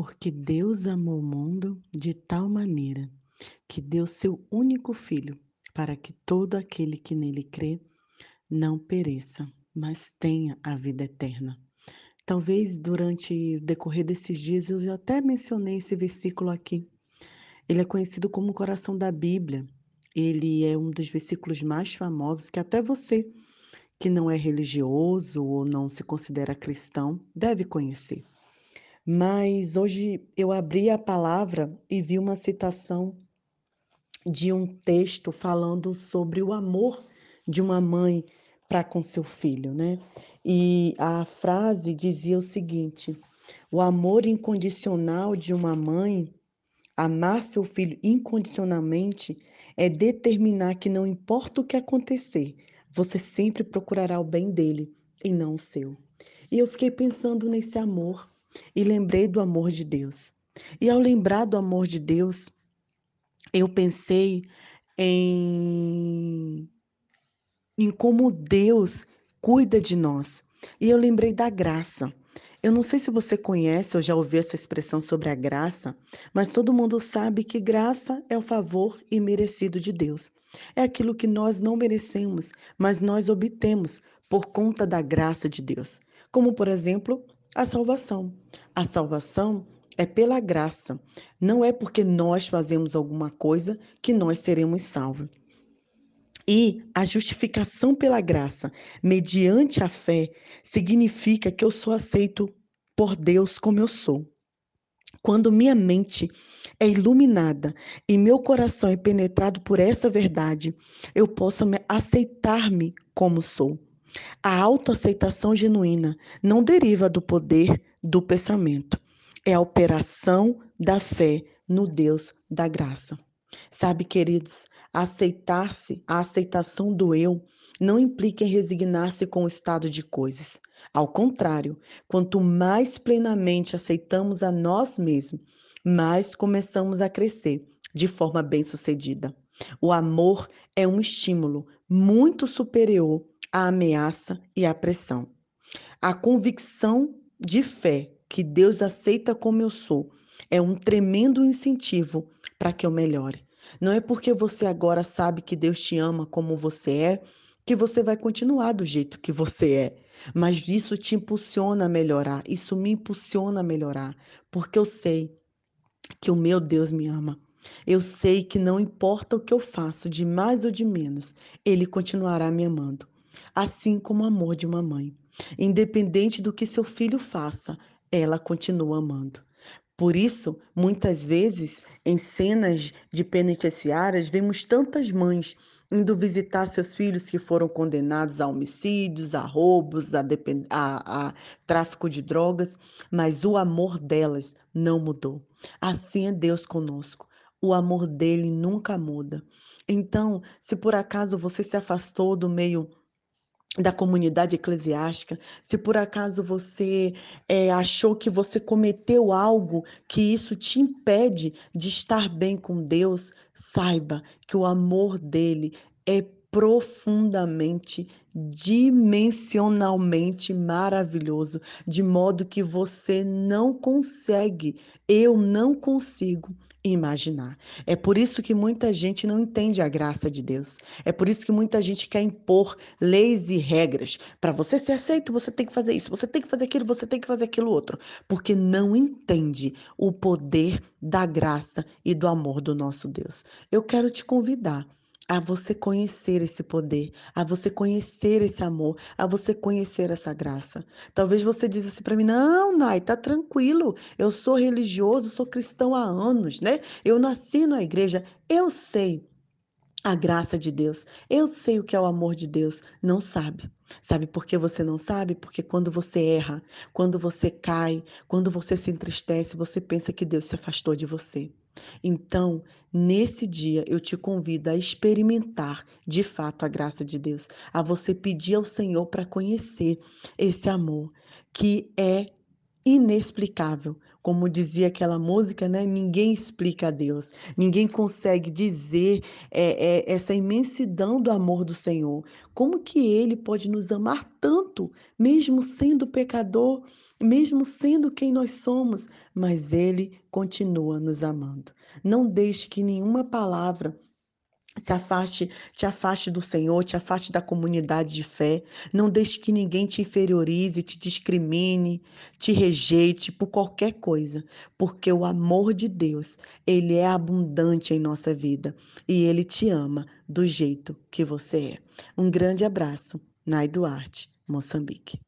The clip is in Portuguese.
Porque Deus amou o mundo de tal maneira que deu seu único filho, para que todo aquele que nele crê não pereça, mas tenha a vida eterna. Talvez durante o decorrer desses dias eu já até mencionei esse versículo aqui. Ele é conhecido como o coração da Bíblia. Ele é um dos versículos mais famosos que até você que não é religioso ou não se considera cristão deve conhecer. Mas hoje eu abri a palavra e vi uma citação de um texto falando sobre o amor de uma mãe para com seu filho, né? E a frase dizia o seguinte: o amor incondicional de uma mãe, amar seu filho incondicionalmente, é determinar que não importa o que acontecer, você sempre procurará o bem dele e não o seu. E eu fiquei pensando nesse amor e lembrei do amor de Deus. E ao lembrar do amor de Deus, eu pensei em, em como Deus cuida de nós. E eu lembrei da graça. Eu não sei se você conhece ou já ouviu essa expressão sobre a graça, mas todo mundo sabe que graça é o favor imerecido de Deus. É aquilo que nós não merecemos, mas nós obtemos por conta da graça de Deus. Como, por exemplo, a salvação. A salvação é pela graça, não é porque nós fazemos alguma coisa que nós seremos salvos. E a justificação pela graça, mediante a fé, significa que eu sou aceito por Deus como eu sou. Quando minha mente é iluminada e meu coração é penetrado por essa verdade, eu posso aceitar-me como sou. A autoaceitação genuína não deriva do poder do pensamento, é a operação da fé no Deus da graça. Sabe, queridos, aceitar-se, a aceitação do eu, não implica em resignar-se com o estado de coisas. Ao contrário, quanto mais plenamente aceitamos a nós mesmos, mais começamos a crescer de forma bem-sucedida. O amor é um estímulo muito superior à ameaça e à pressão. A convicção de fé que Deus aceita como eu sou é um tremendo incentivo para que eu melhore. Não é porque você agora sabe que Deus te ama como você é que você vai continuar do jeito que você é. Mas isso te impulsiona a melhorar, isso me impulsiona a melhorar, porque eu sei que o meu Deus me ama. Eu sei que não importa o que eu faço, de mais ou de menos, Ele continuará me amando, assim como o amor de uma mãe. Independente do que seu filho faça, ela continua amando. Por isso, muitas vezes, em cenas de penitenciárias, vemos tantas mães indo visitar seus filhos que foram condenados a homicídios, a roubos, a, a, a, tráfico de drogas, mas o amor delas não mudou. Assim é Deus conosco. O amor dele nunca muda. Então, se por acaso você se afastou do meio da comunidade eclesiástica, se por acaso você é, achou que você cometeu algo que isso te impede de estar bem com Deus, saiba que o amor dele é profundamente, dimensionalmente maravilhoso, de modo que você não consegue, eu não consigo imaginar. É por isso que muita gente não entende a graça de Deus. É por isso que muita gente quer impor leis e regras. Para você ser aceito, você tem que fazer isso, você tem que fazer aquilo, você tem que fazer aquilo outro, porque não entende o poder da graça e do amor do nosso Deus. Eu quero te convidar a você conhecer esse poder, a você conhecer esse amor, a você conhecer essa graça. Talvez você diz assim para mim: "Não, Nai, tá tranquilo. Eu sou religioso, sou cristão há anos, né? Eu nasci na igreja, eu sei a graça de Deus. Eu sei o que é o amor de Deus. Não sabe. Sabe por que você não sabe? Porque quando você erra, quando você cai, quando você se entristece, você pensa que Deus se afastou de você. Então, nesse dia, eu te convido a experimentar de fato a graça de Deus, a você pedir ao Senhor para conhecer esse amor que é inexplicável. Como dizia aquela música, né? Ninguém explica a Deus, ninguém consegue dizer é, é, essa imensidão do amor do Senhor. Como que Ele pode nos amar tanto, mesmo sendo pecador, mesmo sendo quem nós somos, mas Ele continua nos amando. Não deixe que nenhuma palavra se afaste, te afaste do Senhor, te afaste da comunidade de fé. Não deixe que ninguém te inferiorize, te discrimine, te rejeite por qualquer coisa, porque o amor de Deus, ele é abundante em nossa vida e ele te ama do jeito que você é. Um grande abraço, Nai Duarte, Moçambique.